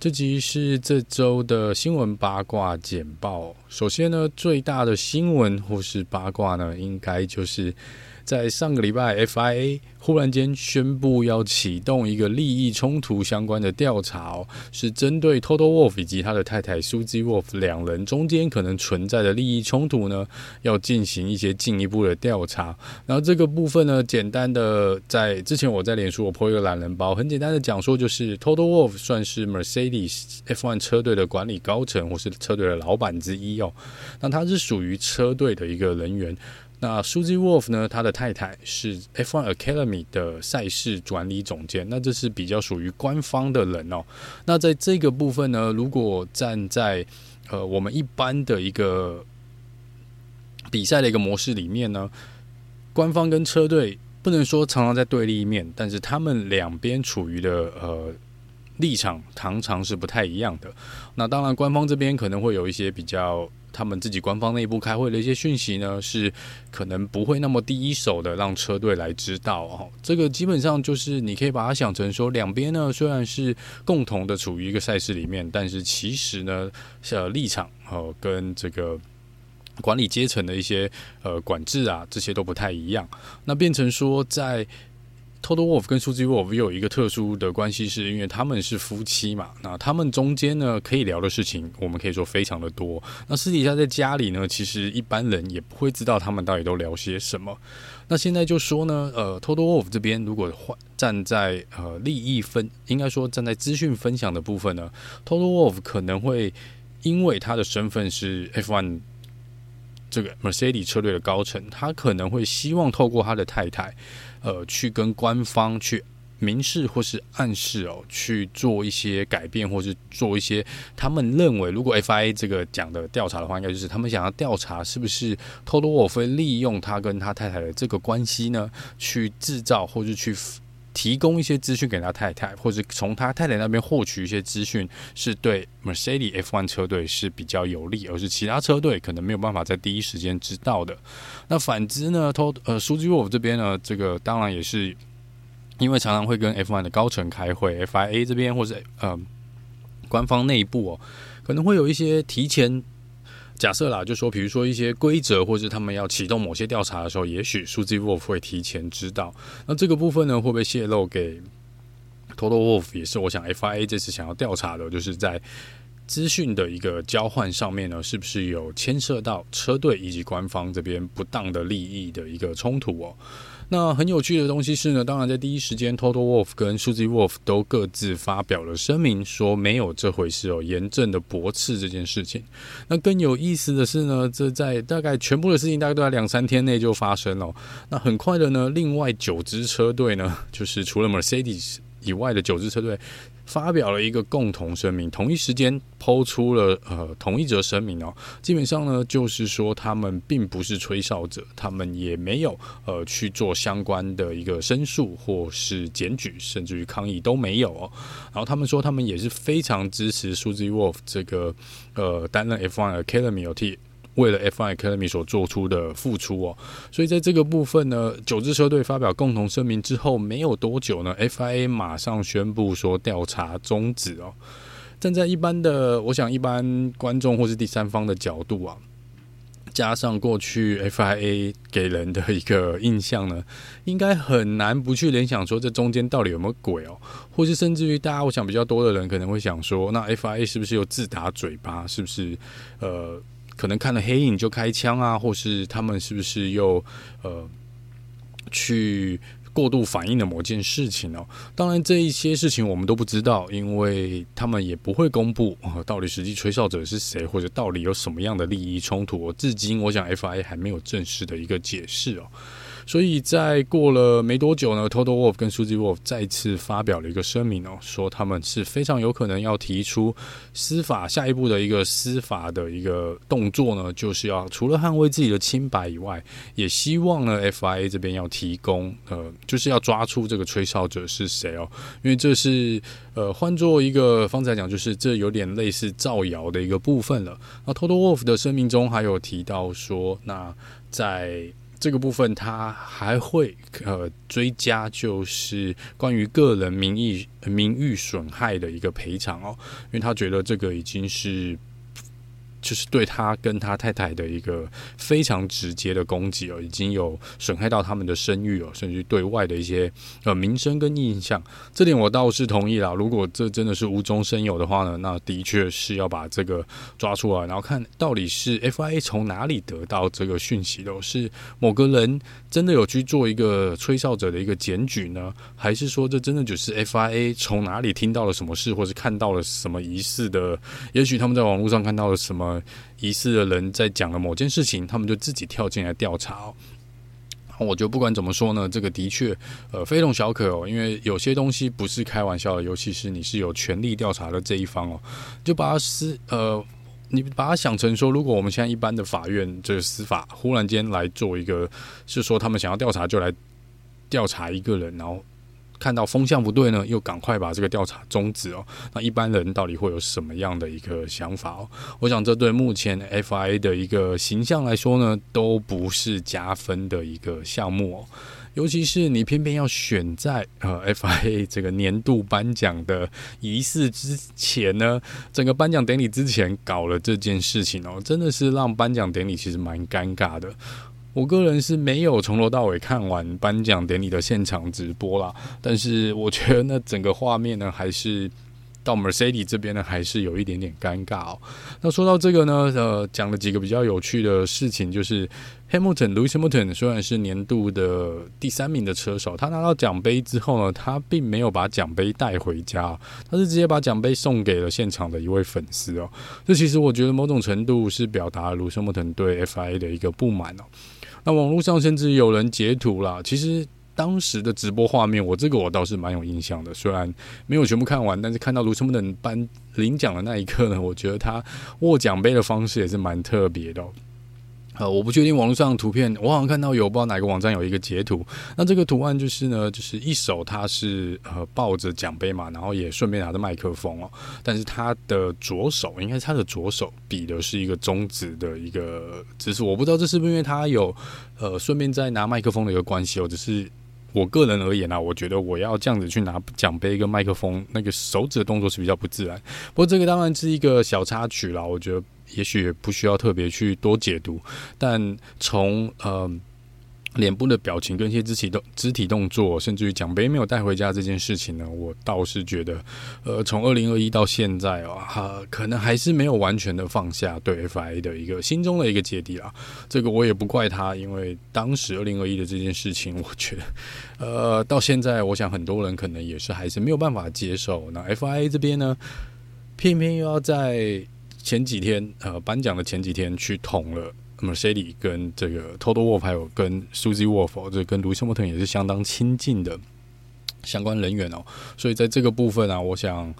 这集是这周的新闻八卦简报。首先呢，最大的新闻或是八卦呢，应该就是。在上个礼拜，FIA 忽然间宣布要启动一个利益冲突相关的调查哦，是针对 Toto Wolf 以及他的太太 Susie Wolff 两人中间可能存在的利益冲突呢，要进行一些进一步的调查。然后这个部分呢，简单的在之前我在脸书我 po 一个懒人包，很简单的讲说，就是 Toto Wolff 算是 Mercedes F1 车队的管理高层或是车队的老板之一哦，那他是属于车队的一个人员。那 Susie Wolf 呢？他的太太是 F1 Academy 的赛事管理总监，那这是比较属于官方的人哦。那在这个部分呢，如果站在呃我们一般的一个比赛的一个模式里面呢，官方跟车队不能说常常在对立面，但是他们两边处于的呃立场常常是不太一样的。那当然，官方这边可能会有一些比较。他们自己官方内部开会的一些讯息呢，是可能不会那么第一手的让车队来知道哦。这个基本上就是你可以把它想成说，两边呢虽然是共同的处于一个赛事里面，但是其实呢，呃，立场哦跟这个管理阶层的一些呃管制啊，这些都不太一样。那变成说在。Total Wolf 跟 Susie Wolff 有一个特殊的关系，是因为他们是夫妻嘛。那他们中间呢，可以聊的事情，我们可以说非常的多。那私底下在家里呢，其实一般人也不会知道他们到底都聊些什么。那现在就说呢，呃，Total Wolf 这边如果换站在呃利益分，应该说站在资讯分享的部分呢，Total Wolf 可能会因为他的身份是 F1 这个 Mercedes 车队的高层，他可能会希望透过他的太太。呃，去跟官方去明示或是暗示哦，去做一些改变，或是做一些他们认为，如果 FIA 这个讲的调查的话，应该就是他们想要调查是不是 Toto Wolff 会利用他跟他太太的这个关系呢，去制造或是去。提供一些资讯给他太太，或者从他太太那边获取一些资讯，是对 Mercedes F1 车队是比较有利，而是其他车队可能没有办法在第一时间知道的。那反之呢，Toto 呃，Susie Wolff 这边呢，这个当然也是因为常常会跟 F1 的高层开会，FIA 这边或者呃官方内部哦，可能会有一些提前。假设啦，就说比如说一些规则，或者他们要启动某些调查的时候，也许数字 Wolf 会提前知道。那这个部分呢，会不会泄露给 Total Wolff？也是我想 FIA 这次想要调查的，就是在资讯的一个交换上面呢，是不是有牵涉到车队以及官方这边不当的利益的一个冲突哦？那很有趣的东西是呢，当然在第一时间，Total Wolf 跟 Suzy Wolff 都各自发表了声明，说没有这回事哦，严正的驳斥这件事情。那更有意思的是呢，这在大概全部的事情大概都在两三天内就发生了。那很快的呢，另外九支车队呢，就是除了 Mercedes 以外的九支车队。发表了一个共同声明，同一时间抛出了呃同一则声明哦。基本上呢，就是说他们并不是吹哨者，他们也没有呃去做相关的一个申诉或是检举，甚至于抗议都没有哦。然后他们说，他们也是非常支持 Susie Wolff 这个呃担任 F1 Academy OT。为了 F1 Academy 所做出的付出哦，所以在这个部分呢，九支车队发表共同声明之后，没有多久呢，FIA 马上宣布说调查终止哦。站在一般的，我想一般观众或是第三方的角度啊，加上过去 FIA 给人的一个印象呢，应该很难不去联想说这中间到底有没有鬼哦，或是甚至于大家，我想比较多的人可能会想说，那 FIA 是不是又自打嘴巴？是不是呃？可能看了黑影就开枪啊，或是他们是不是又呃去过度反应了某件事情哦。当然，这一些事情我们都不知道，因为他们也不会公布到底实际吹哨者是谁，或者到底有什么样的利益冲突。至今，我想 FIA 还没有正式的一个解释哦。所以在过了没多久呢，Total Wolf 跟 Suzy Wolf 再次发表了一个声明哦，说他们是非常有可能要提出司法下一步的一个司法的一个动作呢，就是要除了捍卫自己的清白以外，也希望呢 FIA 这边要提供呃，就是要抓出这个吹哨者是谁哦，因为这是呃换作一个方才讲，就是这有点类似造谣的一个部分了。那 Total Wolf 的声明中还有提到说，那在这个部分，他还会呃追加，就是关于个人名义名誉损害的一个赔偿哦，因为他觉得这个已经是。就是对他跟他太太的一个非常直接的攻击哦，已经有损害到他们的声誉哦，甚至对外的一些呃名声跟印象。这点我倒是同意啦。如果这真的是无中生有的话呢，那的确是要把这个抓出来，然后看到底是 FIA 从哪里得到这个讯息的？是某个人真的有去做一个吹哨者的一个检举呢，还是说这真的就是 FIA 从哪里听到了什么事，或是看到了什么疑似的？也许他们在网络上看到了什么？疑似的人在讲了某件事情，他们就自己跳进来调查哦。我觉得不管怎么说呢，这个的确呃非同小可哦，因为有些东西不是开玩笑的，尤其是你是有权力调查的这一方哦，就把它是呃，你把它想成说，如果我们现在一般的法院这个司法忽然间来做一个，是说他们想要调查就来调查一个人，然后。看到风向不对呢，又赶快把这个调查终止哦。那一般人到底会有什么样的一个想法哦？我想这对目前 FIA 的一个形象来说呢，都不是加分的一个项目哦。尤其是你偏偏要选在呃 FIA 这个年度颁奖的仪式之前呢，整个颁奖典礼之前搞了这件事情哦，真的是让颁奖典礼其实蛮尴尬的。我个人是没有从头到尾看完颁奖典礼的现场直播啦，但是我觉得那整个画面呢，还是到 Mercedes 这边呢，还是有一点点尴尬哦。那说到这个呢，呃，讲了几个比较有趣的事情，就是 Hamilton Lewis Hamilton 虽然是年度的第三名的车手，他拿到奖杯之后呢，他并没有把奖杯带回家，他是直接把奖杯送给了现场的一位粉丝哦。这其实我觉得某种程度是表达了 Lewis Hamilton 对 FIA 的一个不满哦。那网络上甚至有人截图啦，其实当时的直播画面，我这个我倒是蛮有印象的。虽然没有全部看完，但是看到卢森堡的颁领奖的那一刻呢，我觉得他握奖杯的方式也是蛮特别的。呃，我不确定网络上的图片，我好像看到有不知道哪个网站有一个截图。那这个图案就是呢，就是一手他是呃抱着奖杯嘛，然后也顺便拿着麦克风哦。但是他的左手，应该是他的左手比的是一个中指的一个姿势。我不知道这是不是因为他有呃顺便在拿麦克风的一个关系哦。只是我个人而言啊，我觉得我要这样子去拿奖杯跟麦克风，那个手指的动作是比较不自然。不过这个当然是一个小插曲啦，我觉得。也许也不需要特别去多解读，但从呃脸部的表情跟一些肢体动肢体动作，甚至于奖杯没有带回家这件事情呢，我倒是觉得，呃，从二零二一到现在啊，呃，可能还是没有完全的放下对 FIA 的一个心中的一个芥蒂啊。这个我也不怪他，因为当时二零二一的这件事情，我觉得，呃，到现在，我想很多人可能也是还是没有办法接受。那 FIA 这边呢，偏偏又要在。前几天，呃，颁奖的前几天去捅了 Mercedes 跟这个 Total Wolff 还有跟 Susie Wolff，这跟 Lewis Hamilton 也是相当亲近的相关人员哦。所以在这个部分啊，我想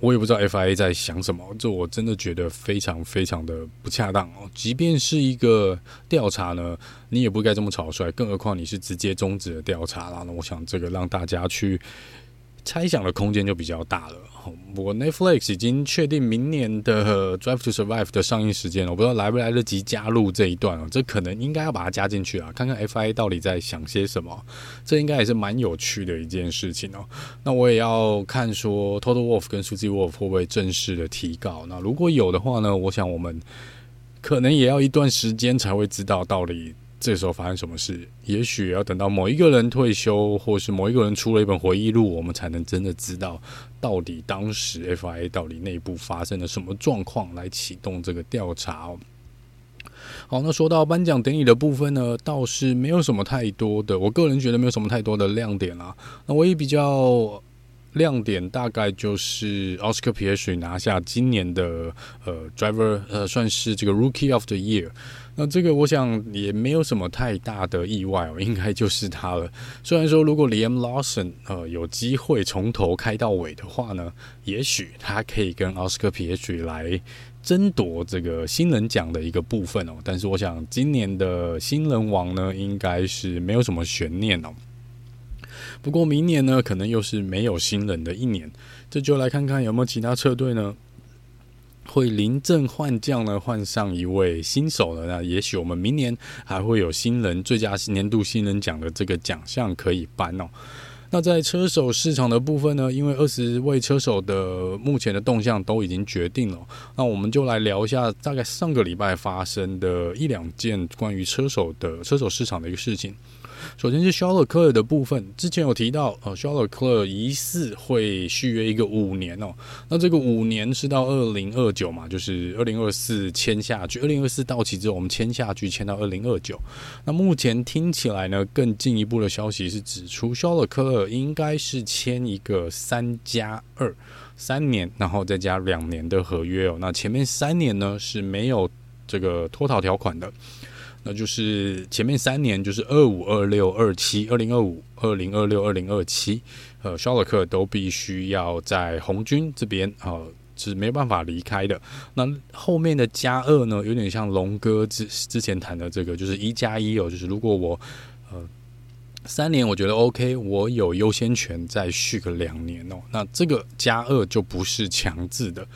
我也不知道 FIA 在想什么，这我真的觉得非常非常的不恰当哦。即便是一个调查呢，你也不该这么草率，更何况你是直接终止的调查啦。那我想这个让大家去猜想的空间就比较大了。我 Netflix 已经确定明年的《Drive to Survive》的上映时间了，我不知道来不来得及加入这一段哦。这可能应该要把它加进去啊，看看 Fi 到底在想些什么。这应该也是蛮有趣的一件事情哦。那我也要看说 Total Wolf 跟 Susie Wolff 会不会正式的提告。那如果有的话呢，我想我们可能也要一段时间才会知道到底。这时候发生什么事？也许要等到某一个人退休，或是某一个人出了一本回忆录，我们才能真的知道到底当时 FIA 到底内部发生了什么状况，来启动这个调查哦。好，那说到颁奖典礼的部分呢，倒是没有什么太多的，我个人觉得没有什么太多的亮点啦。那唯一比较亮点，大概就是奥斯卡皮耶许拿下今年的呃 Driver，呃，算是这个 Rookie of the Year。那这个我想也没有什么太大的意外哦，应该就是他了。虽然说如果 Liam Lawson 呃有机会从头开到尾的话呢，也许他可以跟奥斯卡皮耶许来。争夺这个新人奖的一个部分哦，但是我想今年的新人王呢，应该是没有什么悬念哦。不过明年呢，可能又是没有新人的一年，这就来看看有没有其他车队呢，会临阵换将呢，换上一位新手呢。那也许我们明年还会有新人最佳年度新人奖的这个奖项可以颁哦。那在车手市场的部分呢，因为二十位车手的目前的动向都已经决定了，那我们就来聊一下大概上个礼拜发生的一两件关于车手的车手市场的一个事情。首先是肖勒克尔的部分，之前有提到，呃，肖勒克尔疑似会续约一个五年哦。那这个五年是到二零二九嘛，就是二零二四签下去，二零二四到期之后我们签下去，签到二零二九。那目前听起来呢，更进一步的消息是指出，肖勒克尔应该是签一个三加二三年，然后再加两年的合约哦。那前面三年呢是没有这个脱逃条款的。那就是前面三年就是二五、二六、二七，二零二五、二零二六、二零二七，呃，肖勒克都必须要在红军这边呃，是没办法离开的。那后面的加二呢，有点像龙哥之之前谈的这个，就是一加一哦，就是如果我呃。三年我觉得 OK，我有优先权再续个两年哦。那这个加二就不是强制的，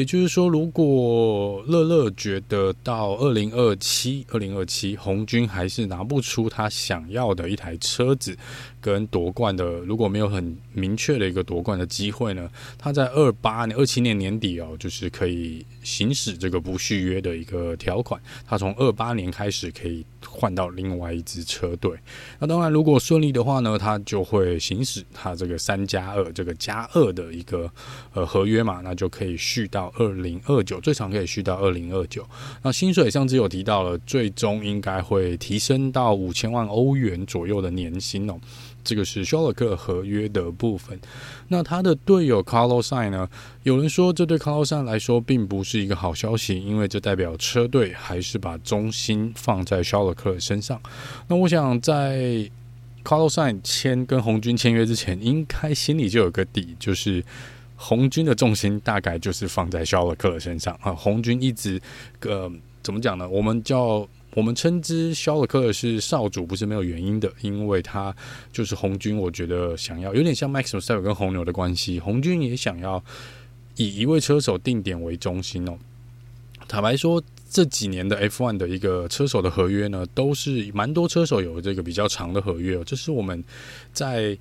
也就是说，如果乐乐觉得到二零二七、二零二七红军还是拿不出他想要的一台车子跟夺冠的，如果没有很明确的一个夺冠的机会呢，他在二八年、二七年年底哦，就是可以行使这个不续约的一个条款。他从二八年开始可以换到另外一支车队。那当然，如果顺利的话呢，他就会行使他这个三加二这个加二的一个呃合约嘛，那就可以续到二零二九，最长可以续到二零二九。那薪水上次有提到了，最终应该会提升到五千万欧元左右的年薪哦。这个是肖勒克合约的部分。那他的队友 Carlos s i n 呢？有人说这对 Carlos s i n 来说并不是一个好消息，因为这代表车队还是把重心放在肖勒克身上。那我想在 Carlos s i n 签跟红军签约之前，应该心里就有个底，就是红军的重心大概就是放在肖勒克身上啊。红军一直呃怎么讲呢？我们叫。我们称之肖勒克是少主，不是没有原因的，因为他就是红军。我觉得想要有点像 Max Verstappen 跟红牛的关系，红军也想要以一位车手定点为中心哦。坦白说，这几年的 F1 的一个车手的合约呢，都是蛮多车手有这个比较长的合约哦。这是我们在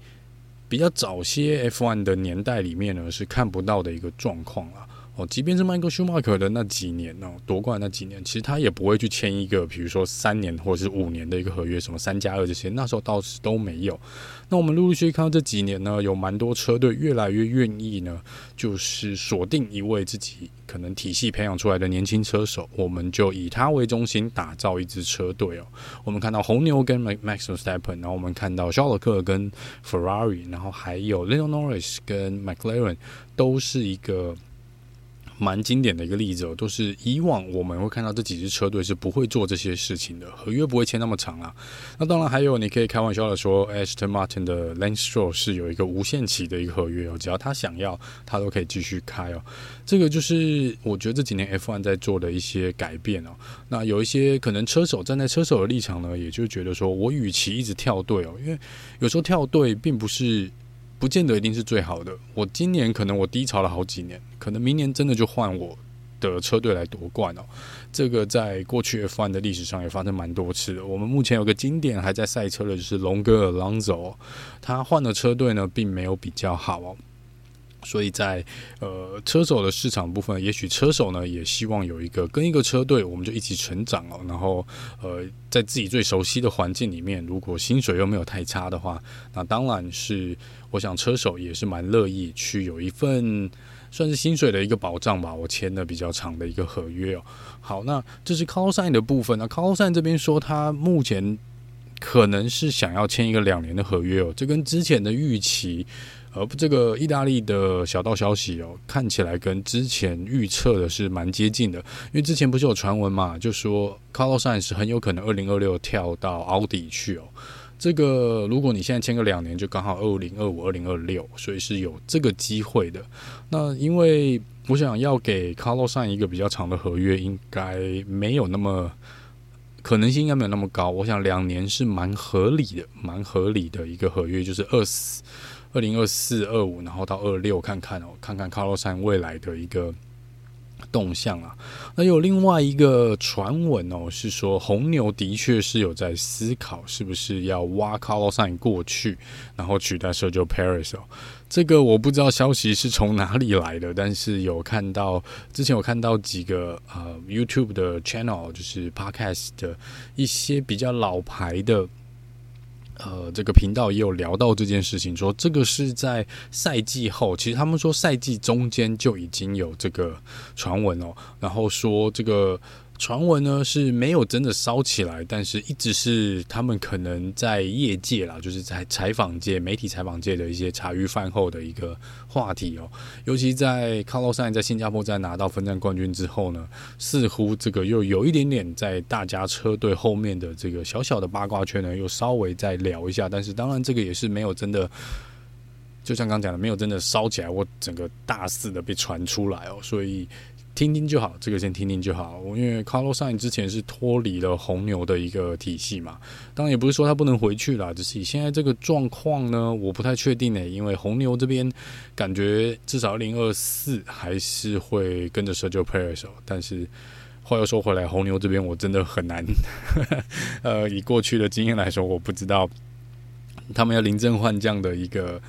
比较早些 F1 的年代里面呢，是看不到的一个状况了。哦，即便是迈克舒马可的那几年哦，夺冠那几年，其实他也不会去签一个，比如说三年或者是五年的一个合约，什么三加二这些，那时候倒是都没有。那我们陆陆续续看到这几年呢，有蛮多车队越来越愿意呢，就是锁定一位自己可能体系培养出来的年轻车手，我们就以他为中心打造一支车队哦。我们看到红牛跟 Max v e s t e p p e n 然后我们看到肖勒克跟 Ferrari，然后还有 Lando Norris 跟 McLaren，都是一个。蛮经典的一个例子哦，都是以往我们会看到这几支车队是不会做这些事情的，合约不会签那么长啊。那当然还有，你可以开玩笑的说，Aston Martin 的 Lance Stroll 是有一个无限期的一个合约哦，只要他想要，他都可以继续开哦。这个就是我觉得这几年 F1 在做的一些改变哦。那有一些可能车手站在车手的立场呢，也就觉得说我与其一直跳队哦，因为有时候跳队并不是。不见得一定是最好的。我今年可能我低潮了好几年，可能明年真的就换我的车队来夺冠哦。这个在过去 F1 的历史上也发生蛮多次的。我们目前有个经典还在赛车的就是龙哥 Alonso，他换了车队呢并没有比较好哦。所以在呃车手的市场部分，也许车手呢也希望有一个跟一个车队，我们就一起成长哦。然后呃，在自己最熟悉的环境里面，如果薪水又没有太差的话，那当然是我想车手也是蛮乐意去有一份算是薪水的一个保障吧。我签了比较长的一个合约哦。好，那这是 Cosine 的部分。那 Carlos Sainz 这边说他目前可能是想要签一个两年的合约哦，这跟之前的预期。而这个意大利的小道消息哦，看起来跟之前预测的是蛮接近的。因为之前不是有传闻嘛，就说 Carlo San 是很有可能二零二六跳到奥迪去哦。这个如果你现在签个两年，就刚好二零二五、二零二六，所以是有这个机会的。那因为我想要给 Carlo San 一个比较长的合约，应该没有那么可能性，应该没有那么高。我想两年是蛮合理的，蛮合理的一个合约，就是二四。二零二四、二五，然后到二六，看看哦，看看卡洛山未来的一个动向啊。那有另外一个传闻哦，是说红牛的确是有在思考，是不是要挖卡洛山过去，然后取代 Sergio Paris 哦。这个我不知道消息是从哪里来的，但是有看到之前有看到几个呃 YouTube 的 channel，就是 Podcast 的一些比较老牌的。呃，这个频道也有聊到这件事情，说这个是在赛季后，其实他们说赛季中间就已经有这个传闻哦，然后说这个。传闻呢是没有真的烧起来，但是一直是他们可能在业界啦，就是在采访界、媒体采访界的一些茶余饭后的一个话题哦。尤其在卡洛赛在新加坡站拿到分站冠军之后呢，似乎这个又有一点点在大家车队后面的这个小小的八卦圈呢，又稍微再聊一下。但是当然这个也是没有真的，就像刚讲的，没有真的烧起来，我整个大肆的被传出来哦，所以。听听就好，这个先听听就好。因为 Carlos 阿里之前是脱离了红牛的一个体系嘛，当然也不是说他不能回去啦，只是以现在这个状况呢，我不太确定诶。因为红牛这边感觉至少二零二四还是会跟着 Sergio Perez，但是话又说回来，红牛这边我真的很难，呃，以过去的经验来说，我不知道他们要临阵换将的一个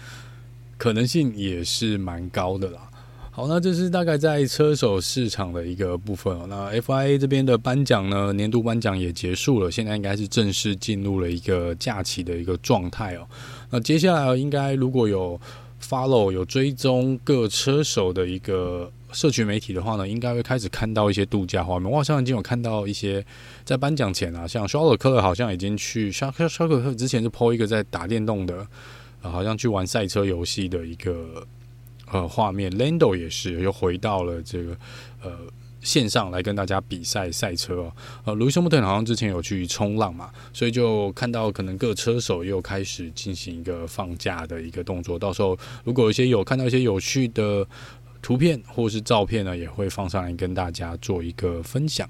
可能性也是蛮高的啦。好，那这是大概在车手市场的一个部分哦。那 FIA 这边的颁奖呢，年度颁奖也结束了，现在应该是正式进入了一个假期的一个状态哦。那接下来应该如果有 follow 有追踪各车手的一个社群媒体的话呢，应该会开始看到一些度假画面。我好像已经有看到一些在颁奖前啊，像肖尔克好像已经去肖肖肖尔克之前是 po 一个在打电动的，好像去玩赛车游戏的一个。呃，画面，Lando 也是又回到了这个呃线上来跟大家比赛赛车。呃，Lewis Hamilton 好像之前有去冲浪嘛，所以就看到可能各车手又开始进行一个放假的一个动作。到时候如果一些有看到一些有趣的图片或是照片呢，也会放上来跟大家做一个分享。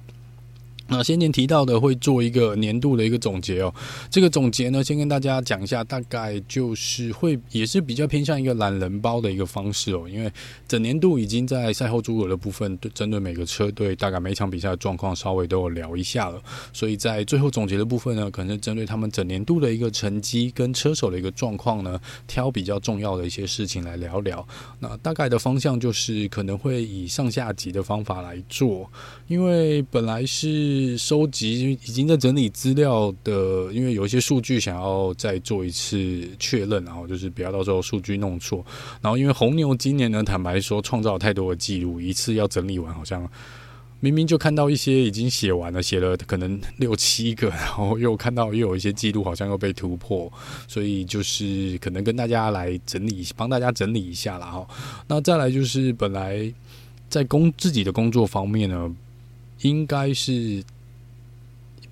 那先前提到的会做一个年度的一个总结哦，这个总结呢，先跟大家讲一下，大概就是会也是比较偏向一个懒人包的一个方式哦，因为整年度已经在赛后诸葛的部分，对针对每个车队大概每场比赛的状况稍微都有聊一下了，所以在最后总结的部分呢，可能是针对他们整年度的一个成绩跟车手的一个状况呢，挑比较重要的一些事情来聊聊。那大概的方向就是可能会以上下级的方法来做，因为本来是。是收集已经在整理资料的，因为有一些数据想要再做一次确认，然后就是不要到时候数据弄错。然后因为红牛今年呢，坦白说创造了太多的记录，一次要整理完，好像明明就看到一些已经写完了，写了可能六七个，然后又看到又有一些记录好像又被突破，所以就是可能跟大家来整理，帮大家整理一下了哈。那再来就是本来在工自己的工作方面呢。应该是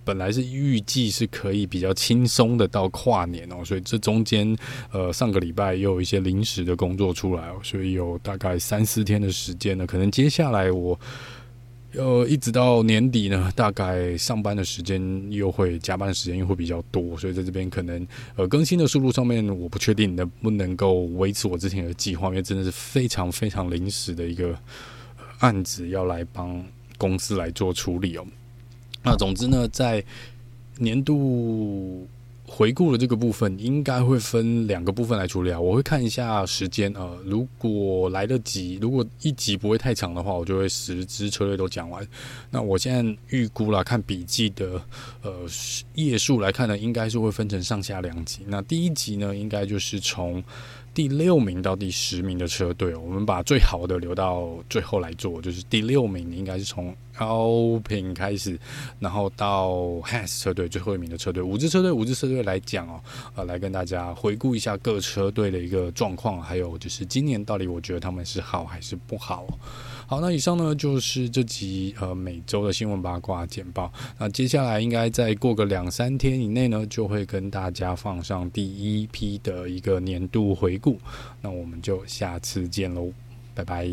本来是预计是可以比较轻松的到跨年哦，所以这中间呃上个礼拜又有一些临时的工作出来哦，所以有大概三四天的时间呢，可能接下来我呃一直到年底呢，大概上班的时间又会加班的时间又会比较多，所以在这边可能呃更新的速度上面我不确定能不能够维持我之前的计划，因为真的是非常非常临时的一个案子要来帮。公司来做处理哦。那总之呢，在年度回顾的这个部分应该会分两个部分来处理啊。我会看一下时间，呃，如果来得及，如果一集不会太长的话，我就会十支车队都讲完。那我现在预估了，看笔记的呃页数来看呢，应该是会分成上下两集。那第一集呢，应该就是从第六名到第十名的车队，我们把最好的留到最后来做，就是第六名应该是从 Alpine 开始，然后到 Haas 车队最后一名的车队，五支车队五支车队来讲哦，呃，来跟大家回顾一下各车队的一个状况，还有就是今年到底我觉得他们是好还是不好。好，那以上呢就是这集呃每周的新闻八卦简报。那接下来应该再过个两三天以内呢，就会跟大家放上第一批的一个年度回顾。那我们就下次见喽，拜拜。